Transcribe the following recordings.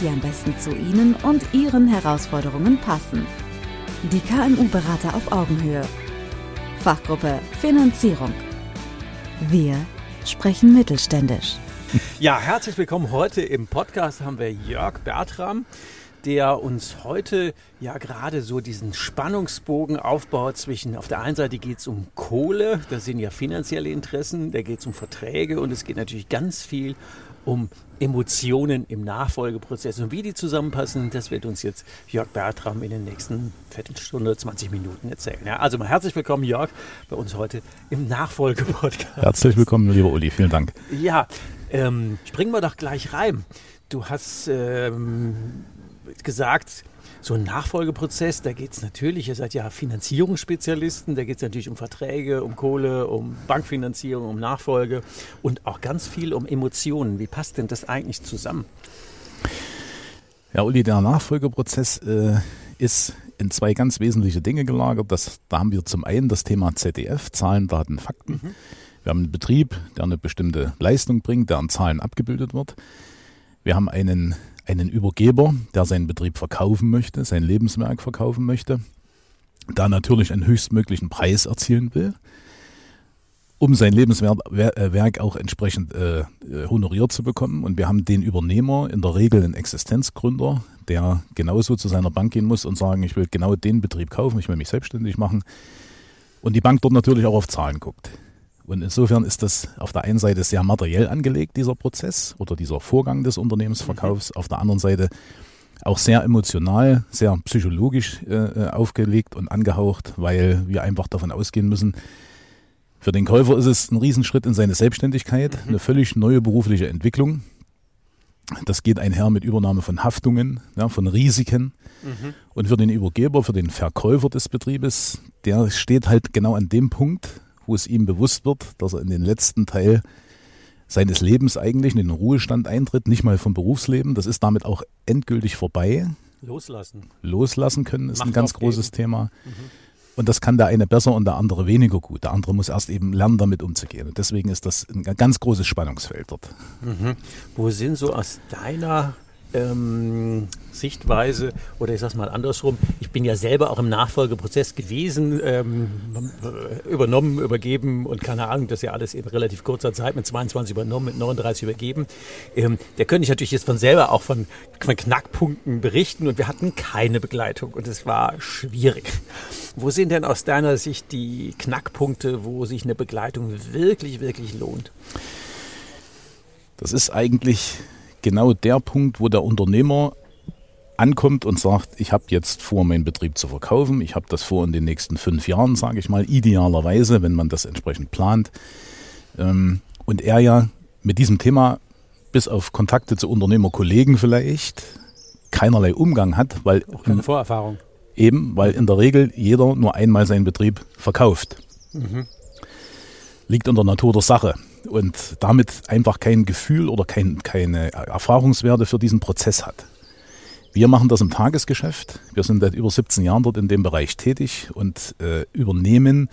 die am besten zu Ihnen und Ihren Herausforderungen passen. Die KMU-Berater auf Augenhöhe. Fachgruppe Finanzierung. Wir sprechen mittelständisch. Ja, herzlich willkommen. Heute im Podcast haben wir Jörg Bertram, der uns heute ja gerade so diesen Spannungsbogen aufbaut zwischen, auf der einen Seite geht es um Kohle, das sind ja finanzielle Interessen, da geht es um Verträge und es geht natürlich ganz viel um Emotionen im Nachfolgeprozess und wie die zusammenpassen, das wird uns jetzt Jörg Bertram in den nächsten Viertelstunde, 20 Minuten erzählen. Ja, also mal herzlich willkommen, Jörg, bei uns heute im Nachfolgepodcast. Herzlich willkommen, lieber Uli, vielen Dank. Ja, ähm, springen wir doch gleich rein. Du hast ähm, gesagt, so ein Nachfolgeprozess, da geht es natürlich, ihr seid ja Finanzierungsspezialisten, da geht es natürlich um Verträge, um Kohle, um Bankfinanzierung, um Nachfolge und auch ganz viel um Emotionen. Wie passt denn das eigentlich zusammen? Ja, Uli, der Nachfolgeprozess äh, ist in zwei ganz wesentliche Dinge gelagert. Das, da haben wir zum einen das Thema ZDF, Zahlen, Daten, Fakten. Mhm. Wir haben einen Betrieb, der eine bestimmte Leistung bringt, der an Zahlen abgebildet wird. Wir haben einen einen Übergeber, der seinen Betrieb verkaufen möchte, sein Lebenswerk verkaufen möchte, da natürlich einen höchstmöglichen Preis erzielen will, um sein Lebenswerk auch entsprechend äh, honoriert zu bekommen. Und wir haben den Übernehmer, in der Regel einen Existenzgründer, der genauso zu seiner Bank gehen muss und sagen, ich will genau den Betrieb kaufen, ich will mich selbstständig machen. Und die Bank dort natürlich auch auf Zahlen guckt. Und insofern ist das auf der einen Seite sehr materiell angelegt, dieser Prozess oder dieser Vorgang des Unternehmensverkaufs. Mhm. Auf der anderen Seite auch sehr emotional, sehr psychologisch äh, äh, aufgelegt und angehaucht, weil wir einfach davon ausgehen müssen, für den Käufer ist es ein Riesenschritt in seine Selbstständigkeit, mhm. eine völlig neue berufliche Entwicklung. Das geht einher mit Übernahme von Haftungen, ja, von Risiken. Mhm. Und für den Übergeber, für den Verkäufer des Betriebes, der steht halt genau an dem Punkt, wo es ihm bewusst wird, dass er in den letzten Teil seines Lebens eigentlich in den Ruhestand eintritt, nicht mal vom Berufsleben. Das ist damit auch endgültig vorbei. Loslassen. Loslassen können ist Macht ein ganz großes Thema. Mhm. Und das kann der eine besser und der andere weniger gut. Der andere muss erst eben lernen, damit umzugehen. Und deswegen ist das ein ganz großes Spannungsfeld dort. Mhm. Wo sind so aus deiner ähm, Sichtweise oder ich sage es mal andersrum, ich bin ja selber auch im Nachfolgeprozess gewesen, ähm, übernommen, übergeben und keine Ahnung, das ist ja alles in relativ kurzer Zeit mit 22 übernommen, mit 39 übergeben. Ähm, der könnte ich natürlich jetzt von selber auch von, von Knackpunkten berichten und wir hatten keine Begleitung und es war schwierig. Wo sind denn aus deiner Sicht die Knackpunkte, wo sich eine Begleitung wirklich, wirklich lohnt? Das ist eigentlich genau der Punkt, wo der Unternehmer ankommt und sagt, ich habe jetzt vor, meinen Betrieb zu verkaufen, ich habe das vor in den nächsten fünf Jahren, sage ich mal, idealerweise, wenn man das entsprechend plant. Ähm, und er ja mit diesem Thema bis auf Kontakte zu Unternehmerkollegen vielleicht keinerlei Umgang hat, weil auch keine Vorerfahrung. Eben, weil in der Regel jeder nur einmal seinen Betrieb verkauft. Mhm. Liegt in der Natur der Sache und damit einfach kein Gefühl oder kein, keine Erfahrungswerte für diesen Prozess hat. Wir machen das im Tagesgeschäft. Wir sind seit über 17 Jahren dort in dem Bereich tätig und äh, übernehmen,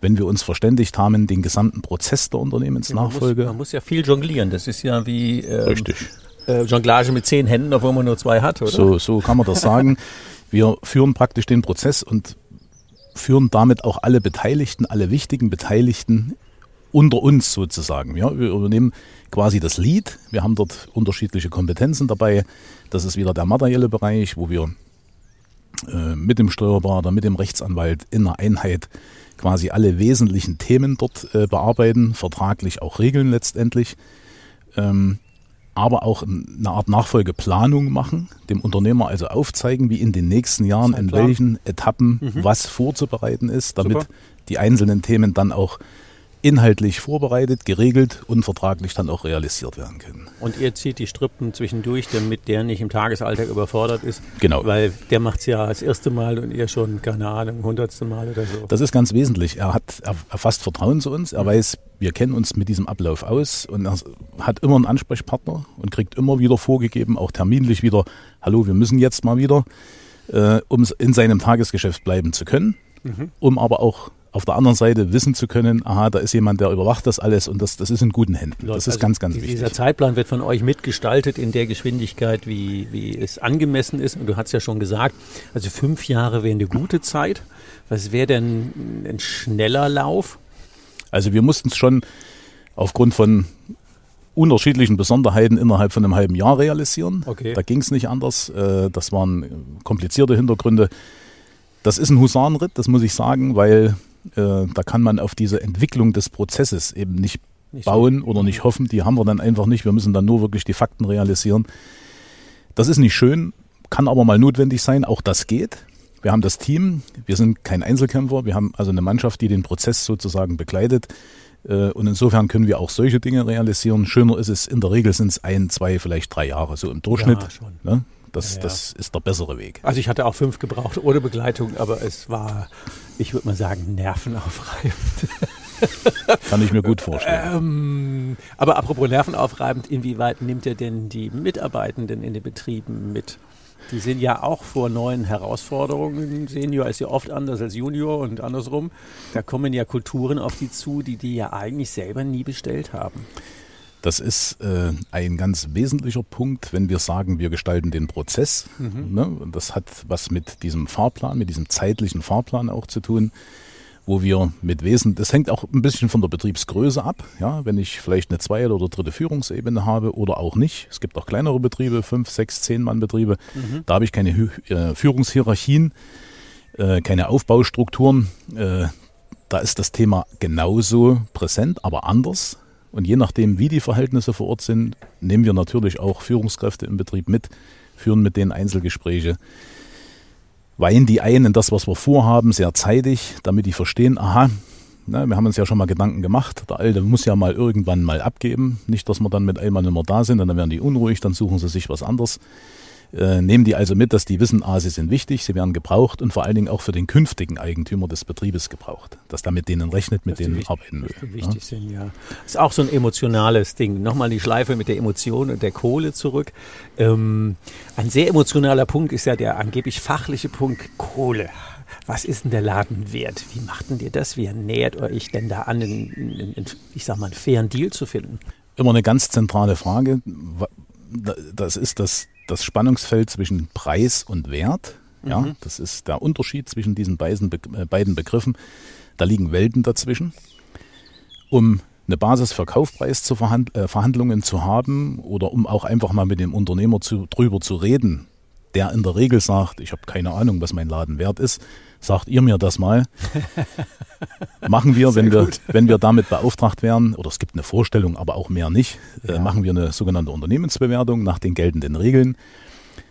wenn wir uns verständigt haben, den gesamten Prozess der Unternehmensnachfolge. Ja, man, muss, man, muss, ja viel jonglieren. Das ist ja wie ähm, Richtig. Äh, Jonglage mit zehn Händen, obwohl man nur zwei hat, oder? So, so kann man das sagen. Wir führen praktisch den Prozess und führen damit auch alle Beteiligten, alle wichtigen Beteiligten unter uns sozusagen. Ja, wir übernehmen quasi das Lead. Wir haben dort unterschiedliche Kompetenzen dabei. Das ist wieder der materielle Bereich, wo wir äh, mit dem Steuerberater, mit dem Rechtsanwalt in einer Einheit quasi alle wesentlichen Themen dort äh, bearbeiten, vertraglich auch regeln letztendlich. Ähm, aber auch eine Art Nachfolgeplanung machen, dem Unternehmer also aufzeigen, wie in den nächsten Jahren, in welchen Etappen mhm. was vorzubereiten ist, damit Super. die einzelnen Themen dann auch inhaltlich vorbereitet, geregelt und vertraglich dann auch realisiert werden können. Und ihr zieht die Strippen zwischendurch, damit der nicht im Tagesalltag überfordert ist. Genau. Weil der macht es ja das erste Mal und ihr schon, keine Ahnung, hundertste Mal oder so. Das ist ganz wesentlich. Er hat er, er fasst Vertrauen zu uns. Er weiß, wir kennen uns mit diesem Ablauf aus und er hat immer einen Ansprechpartner und kriegt immer wieder vorgegeben, auch terminlich wieder, hallo, wir müssen jetzt mal wieder, äh, um in seinem Tagesgeschäft bleiben zu können, mhm. um aber auch auf der anderen Seite wissen zu können, aha, da ist jemand, der überwacht das alles und das, das ist in guten Händen. Das ist also ganz, ganz dieser wichtig. Dieser Zeitplan wird von euch mitgestaltet in der Geschwindigkeit, wie, wie es angemessen ist. Und du hast ja schon gesagt, also fünf Jahre wäre eine gute Zeit. Was wäre denn ein schneller Lauf? Also wir mussten es schon aufgrund von unterschiedlichen Besonderheiten innerhalb von einem halben Jahr realisieren. Okay. Da ging es nicht anders. Äh, das waren komplizierte Hintergründe. Das ist ein Husarenritt, das muss ich sagen, weil äh, da kann man auf diese Entwicklung des Prozesses eben nicht, nicht bauen so. oder nicht hoffen. Die haben wir dann einfach nicht. Wir müssen dann nur wirklich die Fakten realisieren. Das ist nicht schön, kann aber mal notwendig sein. Auch das geht. Wir haben das Team. Wir sind kein Einzelkämpfer. Wir haben also eine Mannschaft, die den Prozess sozusagen begleitet. Äh, und insofern können wir auch solche Dinge realisieren. Schöner ist es, in der Regel sind es ein, zwei, vielleicht drei Jahre, so im Durchschnitt. Ja, ne? Das, ja, das ist der bessere Weg. Also ich hatte auch fünf gebraucht ohne Begleitung, aber es war, ich würde mal sagen, nervenaufreibend. Kann ich mir gut vorstellen. Ähm, aber apropos nervenaufreibend, inwieweit nimmt ihr denn die Mitarbeitenden in den Betrieben mit? Die sind ja auch vor neuen Herausforderungen. Senior ist ja oft anders als Junior und andersrum. Da kommen ja Kulturen auf die zu, die die ja eigentlich selber nie bestellt haben. Das ist äh, ein ganz wesentlicher Punkt, wenn wir sagen, wir gestalten den Prozess. Mhm. Ne? Das hat was mit diesem Fahrplan, mit diesem zeitlichen Fahrplan auch zu tun, wo wir mit Wesen, das hängt auch ein bisschen von der Betriebsgröße ab. Ja, wenn ich vielleicht eine zweite oder dritte Führungsebene habe oder auch nicht. Es gibt auch kleinere Betriebe, fünf, sechs, zehn Mann Betriebe. Mhm. Da habe ich keine äh, Führungshierarchien, äh, keine Aufbaustrukturen. Äh, da ist das Thema genauso präsent, aber anders. Und je nachdem, wie die Verhältnisse vor Ort sind, nehmen wir natürlich auch Führungskräfte im Betrieb mit, führen mit denen Einzelgespräche, weihen die ein in das, was wir vorhaben, sehr zeitig, damit die verstehen, aha, na, wir haben uns ja schon mal Gedanken gemacht, der Alte muss ja mal irgendwann mal abgeben. Nicht, dass wir dann mit einmal nicht mehr da sind, dann werden die unruhig, dann suchen sie sich was anderes. Äh, nehmen die also mit, dass die wissen, ah, sie sind wichtig, sie werden gebraucht und vor allen Dingen auch für den künftigen Eigentümer des Betriebes gebraucht. Dass da mit denen rechnet, mit denen arbeiten will. Die wichtig ja? sind, ja. Ist auch so ein emotionales Ding. Nochmal die Schleife mit der Emotion und der Kohle zurück. Ähm, ein sehr emotionaler Punkt ist ja der angeblich fachliche Punkt Kohle. Was ist denn der Laden wert? Wie macht denn ihr das? Wie nähert euch denn da an, in, in, in, ich sag mal, einen fairen Deal zu finden? Immer eine ganz zentrale Frage. Das ist das das Spannungsfeld zwischen Preis und Wert. Ja, mhm. das ist der Unterschied zwischen diesen beiden, äh, beiden Begriffen. Da liegen Welten dazwischen. Um eine Basis für Kaufpreisverhandlungen äh, zu haben oder um auch einfach mal mit dem Unternehmer zu, drüber zu reden, der in der Regel sagt, ich habe keine Ahnung, was mein Laden wert ist, sagt ihr mir das mal. machen wir, wenn wir, wenn wir damit beauftragt werden, oder es gibt eine Vorstellung, aber auch mehr nicht, äh, ja. äh, machen wir eine sogenannte Unternehmensbewertung nach den geltenden Regeln.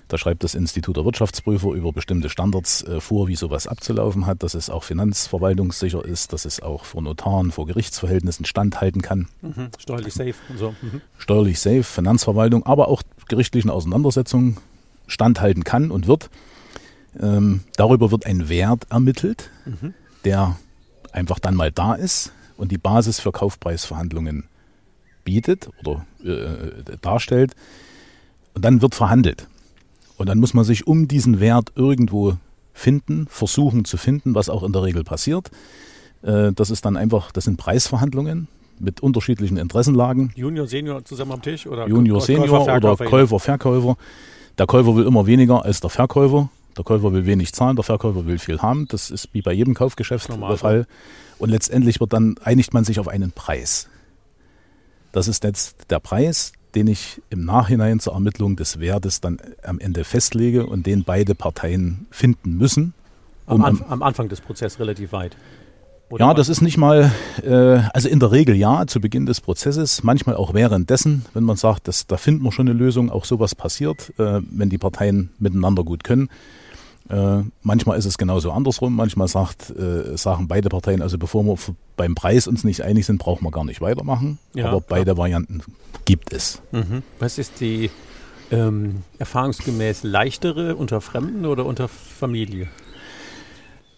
Da schreibt das Institut der Wirtschaftsprüfer über bestimmte Standards äh, vor, wie sowas abzulaufen hat, dass es auch finanzverwaltungssicher ist, dass es auch vor Notaren, vor Gerichtsverhältnissen standhalten kann. Mhm. Steuerlich safe und so. Mhm. Steuerlich safe, Finanzverwaltung, aber auch gerichtlichen Auseinandersetzungen standhalten kann und wird. Ähm, darüber wird ein Wert ermittelt, mhm. der einfach dann mal da ist und die Basis für Kaufpreisverhandlungen bietet oder äh, darstellt. Und dann wird verhandelt. Und dann muss man sich um diesen Wert irgendwo finden, versuchen zu finden, was auch in der Regel passiert. Äh, das ist dann einfach, das sind Preisverhandlungen mit unterschiedlichen Interessenlagen. Junior, Senior zusammen am Tisch oder Junior, Senior Käufer, oder Käufer, Verkäufer. Der Käufer will immer weniger als der Verkäufer. Der Käufer will wenig zahlen, der Verkäufer will viel haben. Das ist wie bei jedem Kaufgeschäft der Fall. Und letztendlich wird dann, einigt man sich auf einen Preis. Das ist jetzt der Preis, den ich im Nachhinein zur Ermittlung des Wertes dann am Ende festlege und den beide Parteien finden müssen. Um am, Anf am Anfang des Prozesses relativ weit. Oder ja, das ist nicht mal, äh, also in der Regel ja, zu Beginn des Prozesses, manchmal auch währenddessen, wenn man sagt, dass, da finden wir schon eine Lösung, auch sowas passiert, äh, wenn die Parteien miteinander gut können. Äh, manchmal ist es genauso andersrum. Manchmal sagt, äh, sagen beide Parteien, also bevor wir beim Preis uns nicht einig sind, brauchen wir gar nicht weitermachen. Ja, Aber beide klar. Varianten gibt es. Mhm. Was ist die ähm, erfahrungsgemäß leichtere unter Fremden oder unter Familie?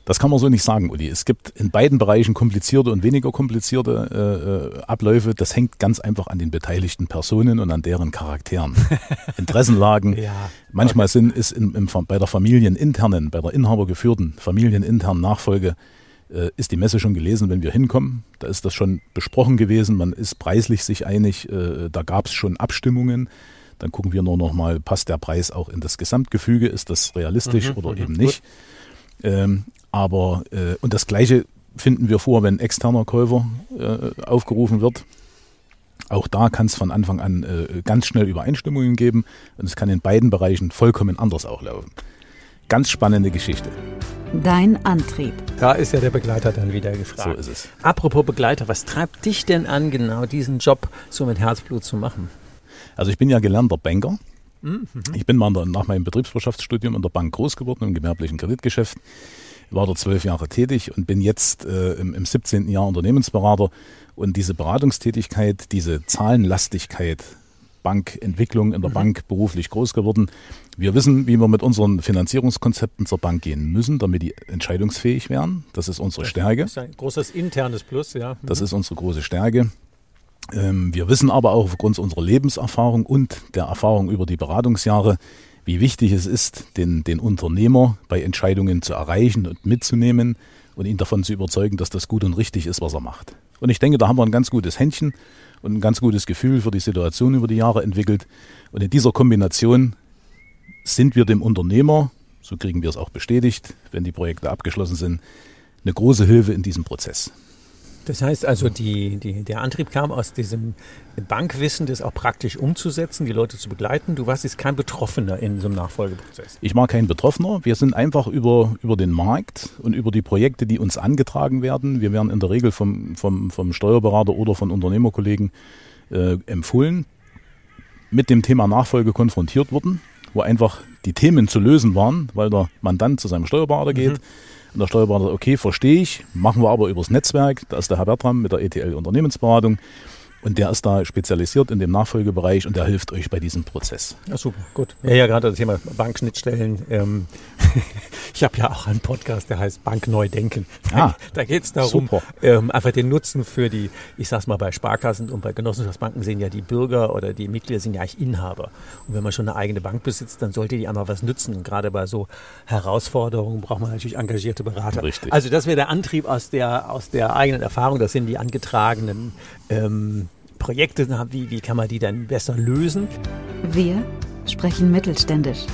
Das kann man so nicht sagen, Uli. Es gibt in beiden Bereichen komplizierte und weniger komplizierte äh, äh Abläufe. Das hängt ganz einfach an den beteiligten Personen und an deren Charakteren. Interessenlagen. ja, Manchmal sind, ist in, im, bei der familieninternen, bei der inhabergeführten familieninternen Nachfolge äh, ist die Messe schon gelesen, wenn wir hinkommen. Da ist das schon besprochen gewesen. Man ist preislich sich einig. Äh, da gab es schon Abstimmungen. Dann gucken wir nur noch mal, passt der Preis auch in das Gesamtgefüge? Ist das realistisch mhm, oder mhm, eben nicht? Ähm, aber, äh, und das Gleiche finden wir vor, wenn externer Käufer äh, aufgerufen wird. Auch da kann es von Anfang an äh, ganz schnell Übereinstimmungen geben und es kann in beiden Bereichen vollkommen anders auch laufen. Ganz spannende Geschichte. Dein Antrieb. Da ist ja der Begleiter dann wieder gefragt. So ist es. Apropos Begleiter, was treibt dich denn an, genau diesen Job so mit Herzblut zu machen? Also ich bin ja gelernter Banker. Mhm. Ich bin mal der, nach meinem Betriebswirtschaftsstudium in der Bank groß geworden, im gewerblichen Kreditgeschäft war dort zwölf Jahre tätig und bin jetzt äh, im, im 17. Jahr Unternehmensberater. Und diese Beratungstätigkeit, diese Zahlenlastigkeit, Bankentwicklung in der mhm. Bank beruflich groß geworden. Wir wissen, wie wir mit unseren Finanzierungskonzepten zur Bank gehen müssen, damit die entscheidungsfähig werden. Das ist unsere Stärke. Das ist ein großes internes Plus, ja. Mhm. Das ist unsere große Stärke. Ähm, wir wissen aber auch aufgrund unserer Lebenserfahrung und der Erfahrung über die Beratungsjahre, wie wichtig es ist, den, den Unternehmer bei Entscheidungen zu erreichen und mitzunehmen und ihn davon zu überzeugen, dass das gut und richtig ist, was er macht. Und ich denke, da haben wir ein ganz gutes Händchen und ein ganz gutes Gefühl für die Situation über die Jahre entwickelt. Und in dieser Kombination sind wir dem Unternehmer, so kriegen wir es auch bestätigt, wenn die Projekte abgeschlossen sind, eine große Hilfe in diesem Prozess. Das heißt also, die, die, der Antrieb kam aus diesem Bankwissen, das auch praktisch umzusetzen, die Leute zu begleiten. Du warst jetzt kein Betroffener in so einem Nachfolgeprozess. Ich war kein Betroffener. Wir sind einfach über, über den Markt und über die Projekte, die uns angetragen werden. Wir werden in der Regel vom, vom, vom Steuerberater oder von Unternehmerkollegen äh, empfohlen, mit dem Thema Nachfolge konfrontiert wurden, wo einfach die Themen zu lösen waren, weil der Mandant zu seinem Steuerberater geht. Mhm und der Steuerberater, okay, verstehe ich, machen wir aber übers Netzwerk. Da ist der Herr Bertram mit der ETL Unternehmensberatung. Und der ist da spezialisiert in dem Nachfolgebereich und der hilft euch bei diesem Prozess. Ja, super, gut. Ja, ja, gerade das Thema Bankschnittstellen. Ähm, ich habe ja auch einen Podcast, der heißt Bank neu denken. Da, ah, da geht es darum, ähm, einfach den Nutzen für die, ich sag's mal, bei Sparkassen und bei Genossenschaftsbanken sind ja die Bürger oder die Mitglieder sind ja eigentlich Inhaber. Und wenn man schon eine eigene Bank besitzt, dann sollte die einmal was nützen. Und gerade bei so Herausforderungen braucht man natürlich engagierte Berater. Richtig. Also das wäre der Antrieb aus der, aus der eigenen Erfahrung. Das sind die angetragenen ähm, Projekte haben, wie, wie kann man die dann besser lösen? Wir sprechen mittelständisch.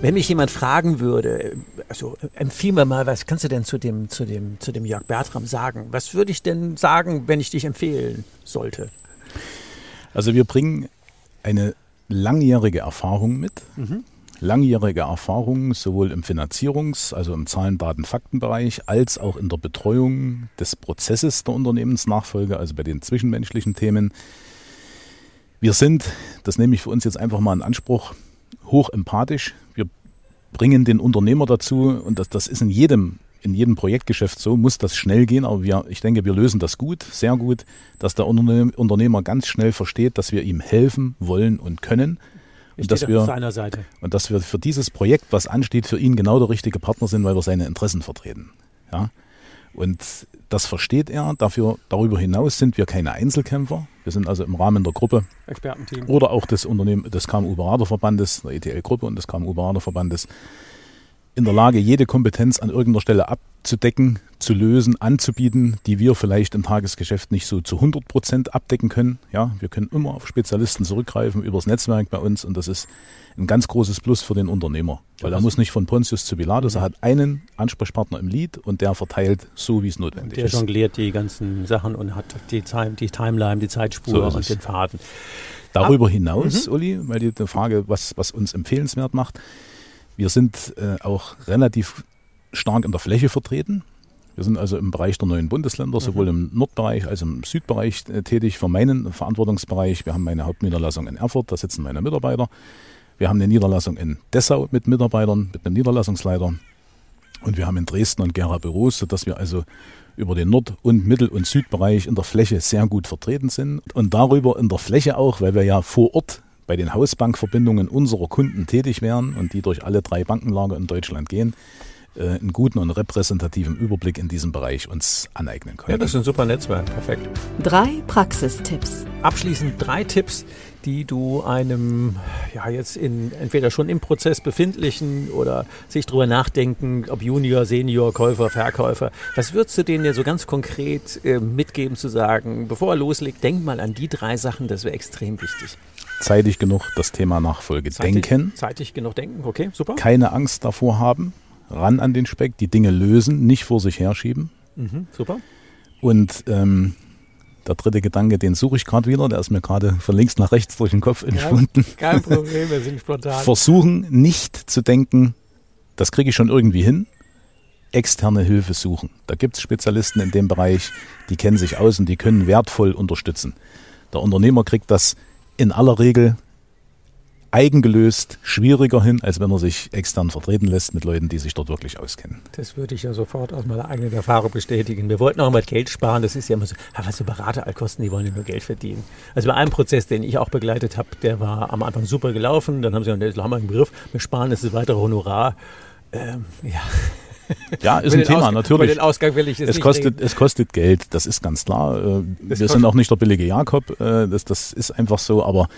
Wenn mich jemand fragen würde, also empfiehl mir mal, was kannst du denn zu dem, zu dem, zu dem Jörg Bertram sagen? Was würde ich denn sagen, wenn ich dich empfehlen sollte? Also wir bringen eine langjährige Erfahrung mit. Mhm langjährige Erfahrung sowohl im Finanzierungs-, also im Zahlen-, Daten-, Faktenbereich, als auch in der Betreuung des Prozesses der Unternehmensnachfolge, also bei den zwischenmenschlichen Themen. Wir sind, das nehme ich für uns jetzt einfach mal in Anspruch, hoch empathisch. Wir bringen den Unternehmer dazu und das, das ist in jedem in jedem Projektgeschäft so, muss das schnell gehen, aber wir, ich denke, wir lösen das gut, sehr gut, dass der Unternehmer ganz schnell versteht, dass wir ihm helfen wollen und können und dass, wir, seiner Seite. und dass wir für dieses Projekt, was ansteht, für ihn genau der richtige Partner sind, weil wir seine Interessen vertreten. Ja? Und das versteht er. Dafür, darüber hinaus sind wir keine Einzelkämpfer. Wir sind also im Rahmen der Gruppe Expertenteam. oder auch des Unternehmen, des KMU-Beraterverbandes, der ETL-Gruppe und des KMU-Beraterverbandes in der Lage, jede Kompetenz an irgendeiner Stelle abzudecken, zu lösen, anzubieten, die wir vielleicht im Tagesgeschäft nicht so zu 100 Prozent abdecken können. Ja, wir können immer auf Spezialisten zurückgreifen übers Netzwerk bei uns und das ist ein ganz großes Plus für den Unternehmer, weil er muss nicht von Pontius zu Pilatus, er hat einen Ansprechpartner im Lied und der verteilt so, wie es notwendig der ist. Der jongliert die ganzen Sachen und hat die, Time, die Timeline, die Zeitspur so und den Faden. Darüber hinaus, mhm. Uli, weil die, die Frage, was, was uns empfehlenswert macht, wir sind äh, auch relativ stark in der Fläche vertreten. Wir sind also im Bereich der neuen Bundesländer, sowohl mhm. im Nordbereich als auch im Südbereich äh, tätig für meinen Verantwortungsbereich. Wir haben meine Hauptniederlassung in Erfurt, da sitzen meine Mitarbeiter. Wir haben eine Niederlassung in Dessau mit Mitarbeitern, mit einem Niederlassungsleiter. Und wir haben in Dresden und Gera Büros, sodass wir also über den Nord- und Mittel- und Südbereich in der Fläche sehr gut vertreten sind. Und darüber in der Fläche auch, weil wir ja vor Ort bei den Hausbankverbindungen unserer Kunden tätig wären und die durch alle drei Bankenlager in Deutschland gehen, äh, einen guten und repräsentativen Überblick in diesem Bereich uns aneignen können. Ja, das ist ein super Netzwerk. Perfekt. Drei Praxistipps. Abschließend drei Tipps, die du einem, ja, jetzt in, entweder schon im Prozess befindlichen oder sich drüber nachdenken, ob Junior, Senior, Käufer, Verkäufer. Was würdest du denen ja so ganz konkret äh, mitgeben, zu sagen, bevor er loslegt, denk mal an die drei Sachen, das wäre extrem wichtig. Zeitig genug das Thema Nachfolge Zeitig, denken, Zeitig genug denken, okay, super. keine Angst davor haben, ran an den Speck, die Dinge lösen, nicht vor sich herschieben. Mhm, super. Und ähm, der dritte Gedanke, den suche ich gerade wieder, der ist mir gerade von links nach rechts durch den Kopf entschwunden. Kein Problem, wir sind spontan. Versuchen nicht zu denken, das kriege ich schon irgendwie hin. Externe Hilfe suchen. Da gibt es Spezialisten in dem Bereich, die kennen sich aus und die können wertvoll unterstützen. Der Unternehmer kriegt das in aller Regel eigengelöst schwieriger hin, als wenn er sich extern vertreten lässt mit Leuten, die sich dort wirklich auskennen. Das würde ich ja sofort aus meiner eigenen Erfahrung bestätigen. Wir wollten auch mal Geld sparen. Das ist ja immer so, ja, was so Berater all die wollen ja nur Geld verdienen. Also bei einem Prozess, den ich auch begleitet habe, der war am Anfang super gelaufen. Dann haben sie gesagt, haben wir einen Begriff, wir sparen das weitere Honorar. Ähm, ja. Ja, ist ein Thema, Ausgang- natürlich. Über den Ausgang will ich Es nicht kostet, reden. es kostet Geld, das ist ganz klar. Äh, Wir kostet- sind auch nicht der billige Jakob, äh, das, das ist einfach so, aber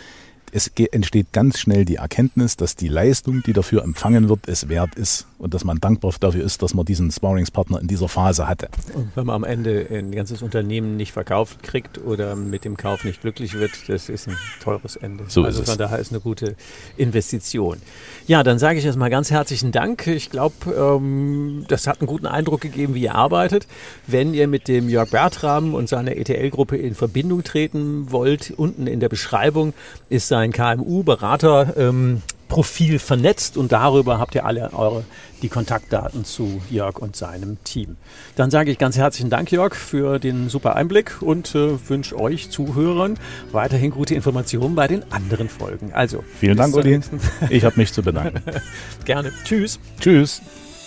es entsteht ganz schnell die Erkenntnis, dass die Leistung, die dafür empfangen wird, es wert ist und dass man dankbar dafür ist, dass man diesen Sparringspartner in dieser Phase hatte. Und wenn man am Ende ein ganzes Unternehmen nicht verkauft kriegt oder mit dem Kauf nicht glücklich wird, das ist ein teures Ende. So also ist von es. daher ist eine gute Investition. Ja, dann sage ich erstmal ganz herzlichen Dank. Ich glaube, ähm, das hat einen guten Eindruck gegeben, wie ihr arbeitet. Wenn ihr mit dem Jörg Bertram und seiner ETL-Gruppe in Verbindung treten wollt, unten in der Beschreibung ist sein KMU-Berater. Ähm, Profil vernetzt und darüber habt ihr alle eure die Kontaktdaten zu Jörg und seinem Team. Dann sage ich ganz herzlichen Dank, Jörg, für den super Einblick und äh, wünsche euch Zuhörern weiterhin gute Informationen bei den anderen Folgen. Also Vielen Dank, Uli. Ich habe mich zu bedanken. Gerne. Tschüss. Tschüss.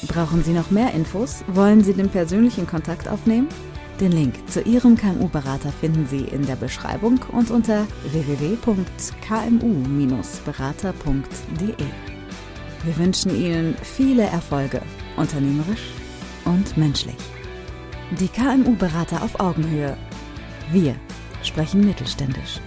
Brauchen Sie noch mehr Infos? Wollen Sie den persönlichen Kontakt aufnehmen? Den Link zu Ihrem KMU-Berater finden Sie in der Beschreibung und unter www.kmu-berater.de. Wir wünschen Ihnen viele Erfolge, unternehmerisch und menschlich. Die KMU-Berater auf Augenhöhe. Wir sprechen mittelständisch.